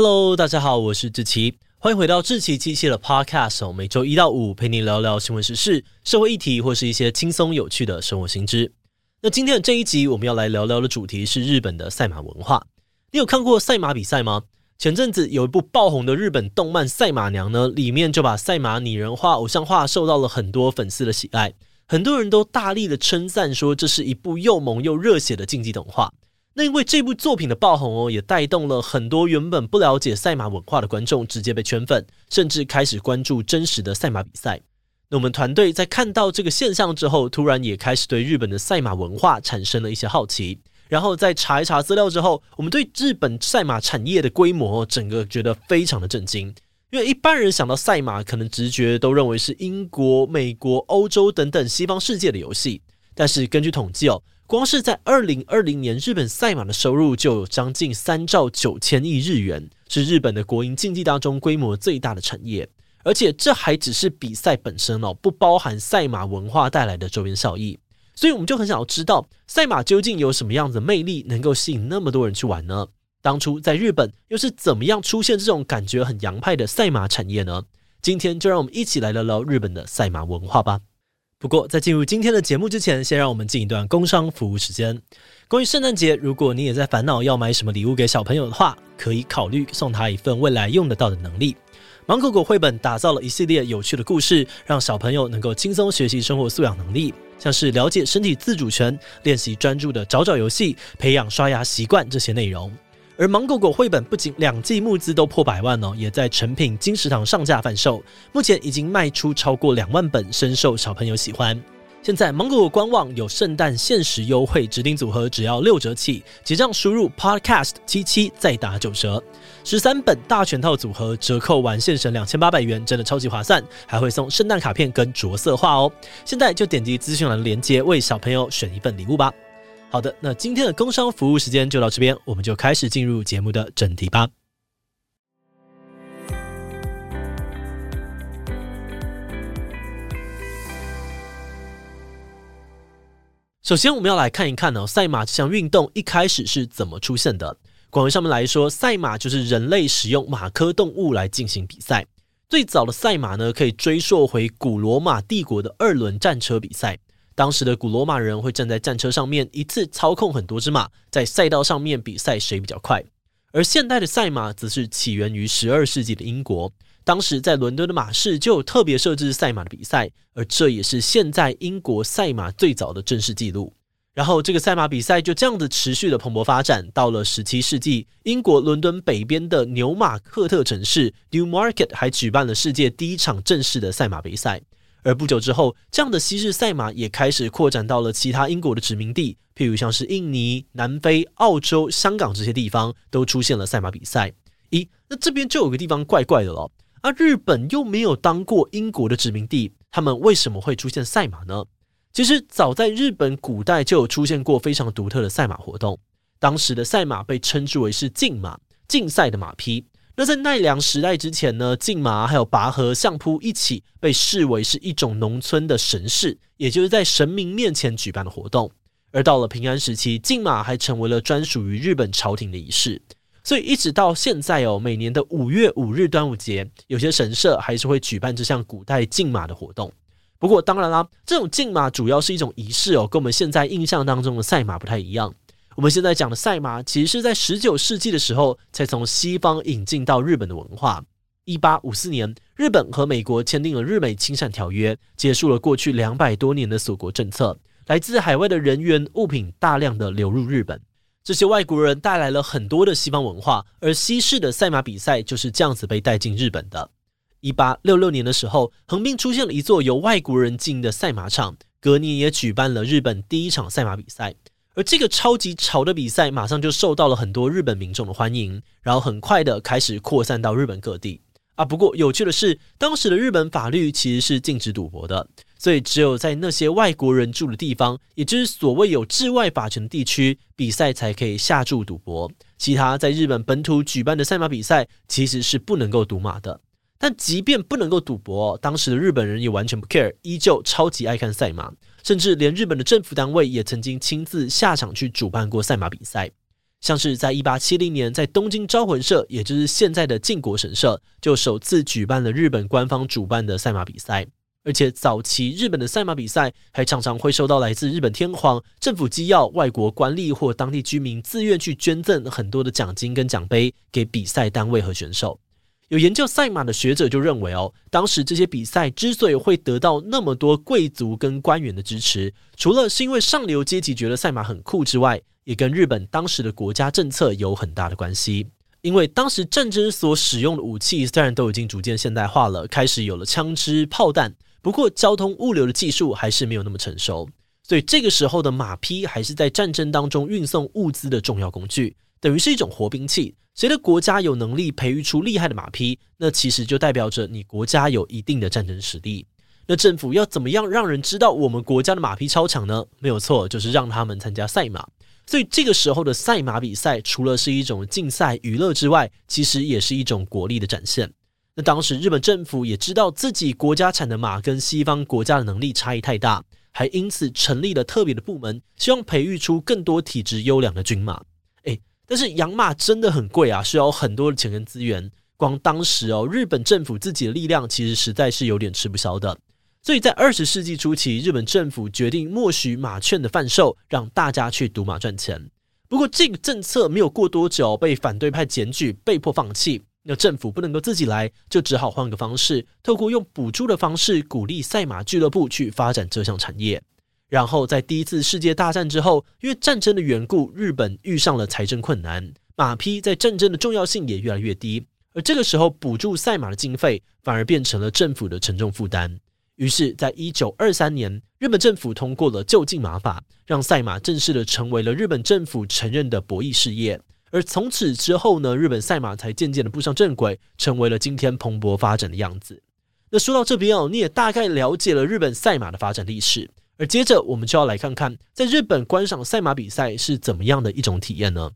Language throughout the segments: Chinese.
Hello，大家好，我是志奇，欢迎回到志奇机器的 Podcast，每周一到五陪你聊聊新闻时事、社会议题或是一些轻松有趣的生活新知。那今天的这一集我们要来聊聊的主题是日本的赛马文化。你有看过赛马比赛吗？前阵子有一部爆红的日本动漫《赛马娘》呢，里面就把赛马拟人化、偶像化，受到了很多粉丝的喜爱，很多人都大力的称赞说这是一部又萌又热血的竞技动画。那因为这部作品的爆红哦，也带动了很多原本不了解赛马文化的观众直接被圈粉，甚至开始关注真实的赛马比赛。那我们团队在看到这个现象之后，突然也开始对日本的赛马文化产生了一些好奇。然后在查一查资料之后，我们对日本赛马产业的规模整个觉得非常的震惊。因为一般人想到赛马，可能直觉都认为是英国、美国、欧洲等等西方世界的游戏，但是根据统计哦。光是在二零二零年，日本赛马的收入就有将近三兆九千亿日元，是日本的国营竞技当中规模最大的产业。而且这还只是比赛本身哦，不包含赛马文化带来的周边效益。所以我们就很想要知道，赛马究竟有什么样子的魅力，能够吸引那么多人去玩呢？当初在日本又是怎么样出现这种感觉很洋派的赛马产业呢？今天就让我们一起来聊聊日本的赛马文化吧。不过，在进入今天的节目之前，先让我们进一段工商服务时间。关于圣诞节，如果你也在烦恼要买什么礼物给小朋友的话，可以考虑送他一份未来用得到的能力。芒果果绘本打造了一系列有趣的故事，让小朋友能够轻松学习生活素养能力，像是了解身体自主权、练习专注的找找游戏、培养刷牙习惯这些内容。而芒果果绘本不仅两季募资都破百万哦，也在成品金石堂上架贩售，目前已经卖出超过两万本，深受小朋友喜欢。现在芒果果官网有圣诞限时优惠，指定组合只要六折起，结账输入 podcast 七七再打九折，十三本大全套组合折扣完现省两千八百元，真的超级划算，还会送圣诞卡片跟着色画哦。现在就点击资讯栏连接，为小朋友选一份礼物吧。好的，那今天的工商服务时间就到这边，我们就开始进入节目的正题吧。首先，我们要来看一看呢，赛马这项运动一开始是怎么出现的。广义上面来说，赛马就是人类使用马科动物来进行比赛。最早的赛马呢，可以追溯回古罗马帝国的二轮战车比赛。当时的古罗马人会站在战车上面，一次操控很多只马，在赛道上面比赛谁比较快。而现代的赛马则是起源于十二世纪的英国，当时在伦敦的马市就有特别设置赛马的比赛，而这也是现在英国赛马最早的正式记录。然后这个赛马比赛就这样子持续的蓬勃发展，到了十七世纪，英国伦敦北边的纽马克特城市 Newmarket 还举办了世界第一场正式的赛马比赛。而不久之后，这样的昔日赛马也开始扩展到了其他英国的殖民地，譬如像是印尼、南非、澳洲、香港这些地方都出现了赛马比赛。咦，那这边就有个地方怪怪的了。而、啊、日本又没有当过英国的殖民地，他们为什么会出现赛马呢？其实早在日本古代就有出现过非常独特的赛马活动，当时的赛马被称之为是竞马，竞赛的马匹。那在奈良时代之前呢，竞马还有拔河、相扑一起被视为是一种农村的神事，也就是在神明面前举办的活动。而到了平安时期，竞马还成为了专属于日本朝廷的仪式。所以一直到现在哦，每年的五月五日端午节，有些神社还是会举办这项古代竞马的活动。不过当然啦，这种竞马主要是一种仪式哦，跟我们现在印象当中的赛马不太一样。我们现在讲的赛马，其实是在十九世纪的时候才从西方引进到日本的文化。一八五四年，日本和美国签订了日美亲善条约，结束了过去两百多年的锁国政策。来自海外的人员物品大量的流入日本，这些外国人带来了很多的西方文化，而西式的赛马比赛就是这样子被带进日本的。一八六六年的时候，横滨出现了一座由外国人经营的赛马场，隔年也举办了日本第一场赛马比赛。而这个超级潮的比赛，马上就受到了很多日本民众的欢迎，然后很快的开始扩散到日本各地啊。不过有趣的是，当时的日本法律其实是禁止赌博的，所以只有在那些外国人住的地方，也就是所谓有治外法权的地区，比赛才可以下注赌博。其他在日本本土举办的赛马比赛，其实是不能够赌马的。但即便不能够赌博，当时的日本人也完全不 care，依旧超级爱看赛马。甚至连日本的政府单位也曾经亲自下场去主办过赛马比赛。像是在一八七零年，在东京招魂社，也就是现在的靖国神社，就首次举办了日本官方主办的赛马比赛。而且早期日本的赛马比赛还常常会收到来自日本天皇、政府机要、外国官吏或当地居民自愿去捐赠很多的奖金跟奖杯给比赛单位和选手。有研究赛马的学者就认为，哦，当时这些比赛之所以会得到那么多贵族跟官员的支持，除了是因为上流阶级觉得赛马很酷之外，也跟日本当时的国家政策有很大的关系。因为当时战争所使用的武器虽然都已经逐渐现代化了，开始有了枪支、炮弹，不过交通物流的技术还是没有那么成熟，所以这个时候的马匹还是在战争当中运送物资的重要工具，等于是一种活兵器。谁的国家有能力培育出厉害的马匹，那其实就代表着你国家有一定的战争实力。那政府要怎么样让人知道我们国家的马匹超强呢？没有错，就是让他们参加赛马。所以这个时候的赛马比赛，除了是一种竞赛娱乐之外，其实也是一种国力的展现。那当时日本政府也知道自己国家产的马跟西方国家的能力差异太大，还因此成立了特别的部门，希望培育出更多体质优良的军马。但是养马真的很贵啊，需要很多的钱跟资源。光当时哦，日本政府自己的力量其实实在是有点吃不消的。所以在二十世纪初期，日本政府决定默许马券的贩售，让大家去赌马赚钱。不过这个政策没有过多久被反对派检举，被迫放弃。那政府不能够自己来，就只好换个方式，透过用补助的方式鼓励赛马俱乐部去发展这项产业。然后在第一次世界大战之后，因为战争的缘故，日本遇上了财政困难，马匹在战争的重要性也越来越低。而这个时候，补助赛马的经费反而变成了政府的沉重负担。于是，在一九二三年，日本政府通过了就近马法，让赛马正式的成为了日本政府承认的博弈事业。而从此之后呢，日本赛马才渐渐的步上正轨，成为了今天蓬勃发展的样子。那说到这边哦，你也大概了解了日本赛马的发展历史。而接着，我们就要来看看，在日本观赏赛马比赛是怎么样的一种体验呢？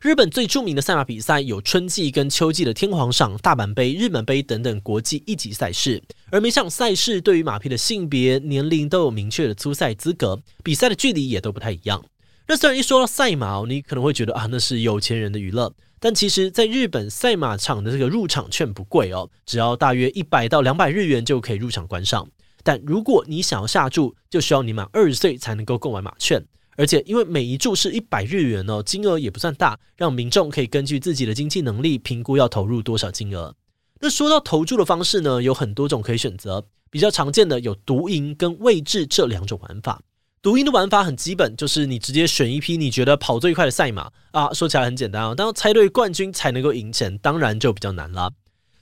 日本最著名的赛马比赛有春季跟秋季的天皇赏、大阪杯、日本杯等等国际一级赛事，而每场赛事对于马匹的性别、年龄都有明确的出赛资格，比赛的距离也都不太一样。那虽然一说到赛马，你可能会觉得啊，那是有钱人的娱乐，但其实，在日本赛马场的这个入场券不贵哦，只要大约一百到两百日元就可以入场观赏。但如果你想要下注，就需要你满二十岁才能够购买马券，而且因为每一注是一百日元哦，金额也不算大，让民众可以根据自己的经济能力评估要投入多少金额。那说到投注的方式呢，有很多种可以选择，比较常见的有独赢跟位置这两种玩法。独赢的玩法很基本，就是你直接选一匹你觉得跑最快的赛马啊，说起来很简单啊，但要猜对冠军才能够赢钱，当然就比较难了。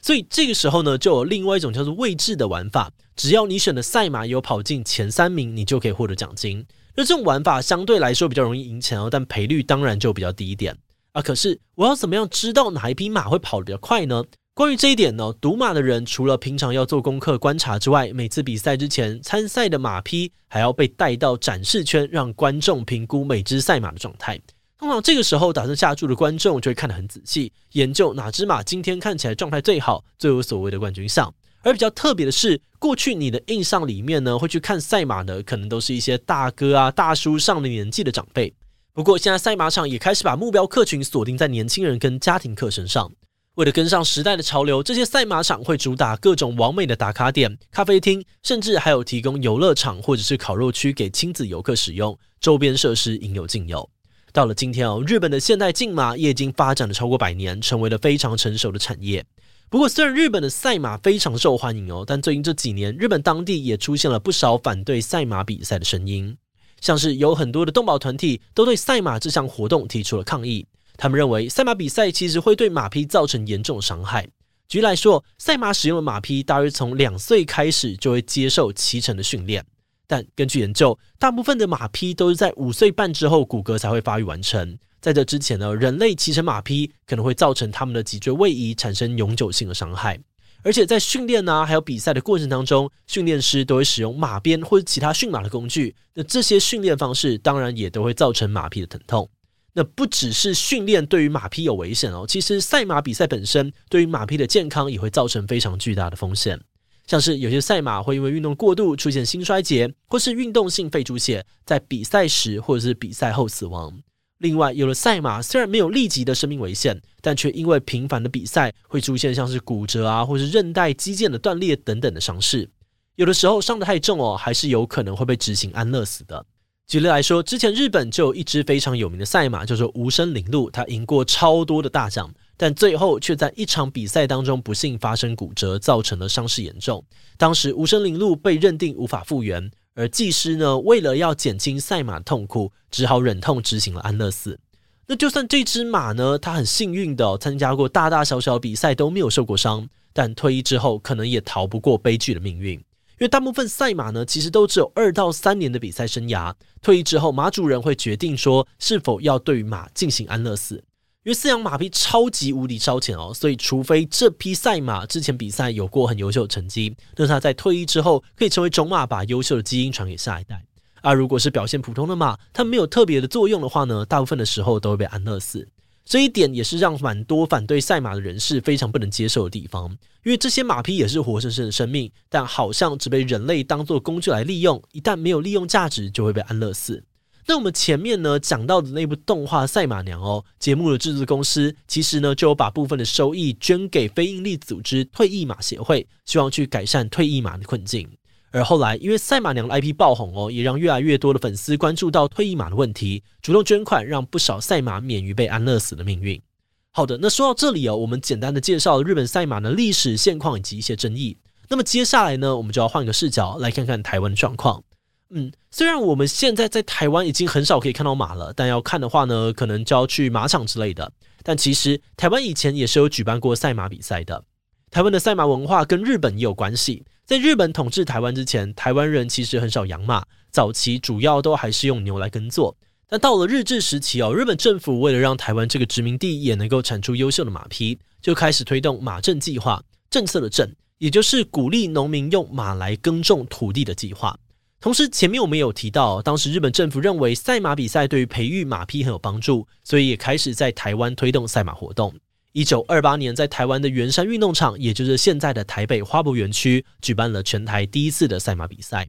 所以这个时候呢，就有另外一种叫做位置的玩法。只要你选的赛马有跑进前三名，你就可以获得奖金。那这种玩法相对来说比较容易赢钱哦，但赔率当然就比较低一点啊。可是我要怎么样知道哪一匹马会跑得比较快呢？关于这一点呢，赌马的人除了平常要做功课观察之外，每次比赛之前，参赛的马匹还要被带到展示圈，让观众评估每只赛马的状态。通常这个时候打算下注的观众就会看得很仔细，研究哪只马今天看起来状态最好，最有所谓的冠军相。而比较特别的是，过去你的印象里面呢，会去看赛马的可能都是一些大哥啊、大叔上了年纪的长辈。不过现在赛马场也开始把目标客群锁定在年轻人跟家庭客身上。为了跟上时代的潮流，这些赛马场会主打各种完美的打卡点、咖啡厅，甚至还有提供游乐场或者是烤肉区给亲子游客使用，周边设施应有尽有。到了今天哦，日本的现代竞马也已经发展了超过百年，成为了非常成熟的产业。不过，虽然日本的赛马非常受欢迎哦，但最近这几年，日本当地也出现了不少反对赛马比赛的声音。像是有很多的动保团体都对赛马这项活动提出了抗议。他们认为赛马比赛其实会对马匹造成严重伤害。举例来说，赛马使用的马匹大约从两岁开始就会接受骑乘的训练。但根据研究，大部分的马匹都是在五岁半之后骨骼才会发育完成。在这之前呢，人类骑乘马匹可能会造成他们的脊椎位移，产生永久性的伤害。而且在训练啊，还有比赛的过程当中，训练师都会使用马鞭或者其他驯马的工具。那这些训练方式当然也都会造成马匹的疼痛。那不只是训练对于马匹有危险哦，其实赛马比赛本身对于马匹的健康也会造成非常巨大的风险。像是有些赛马会因为运动过度出现心衰竭，或是运动性肺出血，在比赛时或者是比赛后死亡。另外，有了赛马，虽然没有立即的生命危险，但却因为频繁的比赛会出现像是骨折啊，或是韧带、肌腱的断裂等等的伤势。有的时候伤得太重哦，还是有可能会被执行安乐死的。举例来说，之前日本就有一只非常有名的赛马，叫做无声铃鹿，它赢过超多的大奖，但最后却在一场比赛当中不幸发生骨折，造成了伤势严重。当时无声铃鹿被认定无法复原。而技师呢，为了要减轻赛马痛苦，只好忍痛执行了安乐死。那就算这只马呢，它很幸运的参加过大大小小比赛都没有受过伤，但退役之后可能也逃不过悲剧的命运。因为大部分赛马呢，其实都只有二到三年的比赛生涯，退役之后马主人会决定说是否要对于马进行安乐死。因为饲养马匹超级无敌烧钱哦，所以除非这匹赛马之前比赛有过很优秀的成绩，那它在退役之后可以成为种马，把优秀的基因传给下一代。而如果是表现普通的马，它没有特别的作用的话呢，大部分的时候都会被安乐死。这一点也是让蛮多反对赛马的人士非常不能接受的地方，因为这些马匹也是活生生的生命，但好像只被人类当作工具来利用，一旦没有利用价值，就会被安乐死。那我们前面呢讲到的那部动画《赛马娘》哦，节目的制作公司其实呢就有把部分的收益捐给非营利组织退役马协会，希望去改善退役马的困境。而后来因为《赛马娘》的 IP 爆红哦，也让越来越多的粉丝关注到退役马的问题，主动捐款，让不少赛马免于被安乐死的命运。好的，那说到这里哦，我们简单的介绍了日本赛马的历史现况以及一些争议。那么接下来呢，我们就要换个视角来看看台湾的状况。嗯，虽然我们现在在台湾已经很少可以看到马了，但要看的话呢，可能就要去马场之类的。但其实台湾以前也是有举办过赛马比赛的。台湾的赛马文化跟日本也有关系。在日本统治台湾之前，台湾人其实很少养马，早期主要都还是用牛来耕作。但到了日治时期哦，日本政府为了让台湾这个殖民地也能够产出优秀的马匹，就开始推动马政计划。政策的政，也就是鼓励农民用马来耕种土地的计划。同时，前面我们有提到，当时日本政府认为赛马比赛对于培育马匹很有帮助，所以也开始在台湾推动赛马活动。一九二八年，在台湾的圆山运动场，也就是现在的台北花博园区，举办了全台第一次的赛马比赛。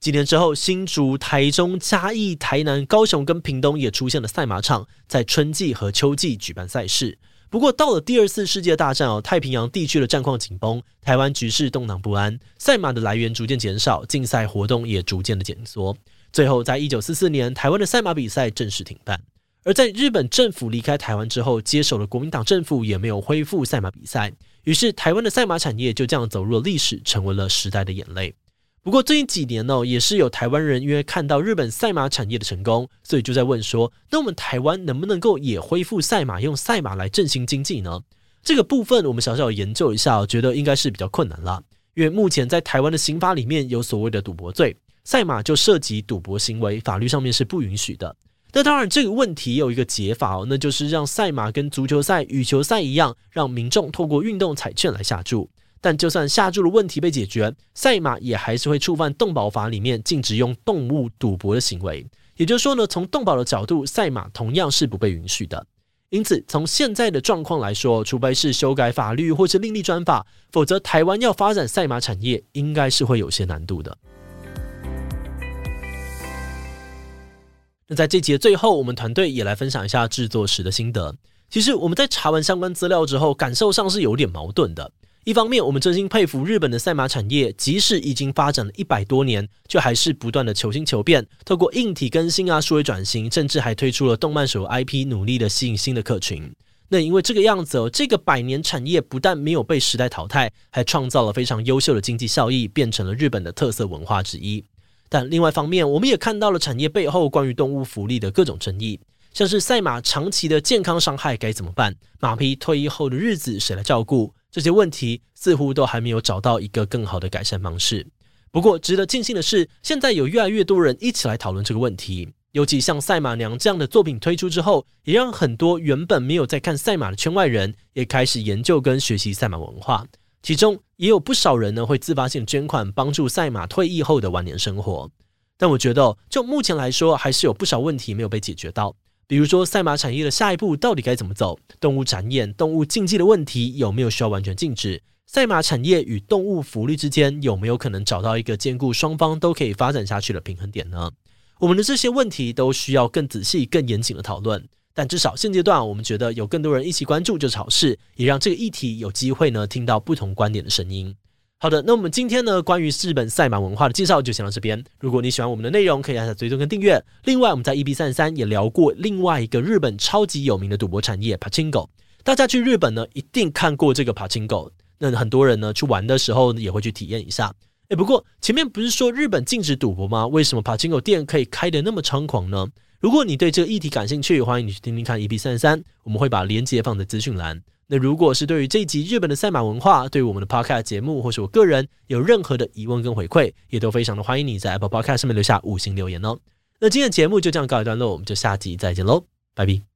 几年之后，新竹、台中、嘉义、台南、高雄跟屏东也出现了赛马场，在春季和秋季举办赛事。不过到了第二次世界大战哦，太平洋地区的战况紧绷，台湾局势动荡不安，赛马的来源逐渐减少，竞赛活动也逐渐的减缩。最后，在一九四四年，台湾的赛马比赛正式停办。而在日本政府离开台湾之后，接手了国民党政府也没有恢复赛马比赛，于是台湾的赛马产业就这样走入了历史，成为了时代的眼泪。不过最近几年呢，也是有台湾人因为看到日本赛马产业的成功，所以就在问说：那我们台湾能不能够也恢复赛马，用赛马来振兴经济呢？这个部分我们小小研究一下，我觉得应该是比较困难了。因为目前在台湾的刑法里面有所谓的赌博罪，赛马就涉及赌博行为，法律上面是不允许的。那当然这个问题有一个解法哦，那就是让赛马跟足球赛、羽球赛一样，让民众透过运动彩券来下注。但就算下注的问题被解决，赛马也还是会触犯动保法里面禁止用动物赌博的行为。也就是说呢，从动保的角度，赛马同样是不被允许的。因此，从现在的状况来说，除非是修改法律或是另立专法，否则台湾要发展赛马产业，应该是会有些难度的。那在这节最后，我们团队也来分享一下制作时的心得。其实我们在查完相关资料之后，感受上是有点矛盾的。一方面，我们真心佩服日本的赛马产业，即使已经发展了一百多年，却还是不断的求新求变，透过硬体更新啊、数位转型，甚至还推出了动漫手游 IP，努力的吸引新的客群。那因为这个样子哦，这个百年产业不但没有被时代淘汰，还创造了非常优秀的经济效益，变成了日本的特色文化之一。但另外一方面，我们也看到了产业背后关于动物福利的各种争议，像是赛马长期的健康伤害该怎么办？马匹退役后的日子谁来照顾？这些问题似乎都还没有找到一个更好的改善方式。不过，值得庆幸的是，现在有越来越多人一起来讨论这个问题。尤其像《赛马娘》这样的作品推出之后，也让很多原本没有在看赛马的圈外人也开始研究跟学习赛马文化。其中也有不少人呢会自发性捐款，帮助赛马退役后的晚年生活。但我觉得，就目前来说，还是有不少问题没有被解决到。比如说，赛马产业的下一步到底该怎么走？动物展演、动物竞技的问题有没有需要完全禁止？赛马产业与动物福利之间有没有可能找到一个兼顾双方都可以发展下去的平衡点呢？我们的这些问题都需要更仔细、更严谨的讨论。但至少现阶段，我们觉得有更多人一起关注就是好事，也让这个议题有机会呢听到不同观点的声音。好的，那我们今天呢关于日本赛马文化的介绍就先到这边。如果你喜欢我们的内容，可以按下追踪跟订阅。另外，我们在 EB 三十三也聊过另外一个日本超级有名的赌博产业 Pachingo。大家去日本呢一定看过这个 Pachingo 那很多人呢去玩的时候也会去体验一下。诶，不过前面不是说日本禁止赌博吗？为什么 Pachingo 店可以开得那么猖狂呢？如果你对这个议题感兴趣，欢迎你去听听看 EB 三十三，我们会把链接放在资讯栏。那如果是对于这一集日本的赛马文化，对于我们的 Podcast 节目，或是我个人有任何的疑问跟回馈，也都非常的欢迎你在 Apple Podcast 上面留下五星留言哦。那今天的节目就这样告一段落，我们就下集再见喽，拜拜。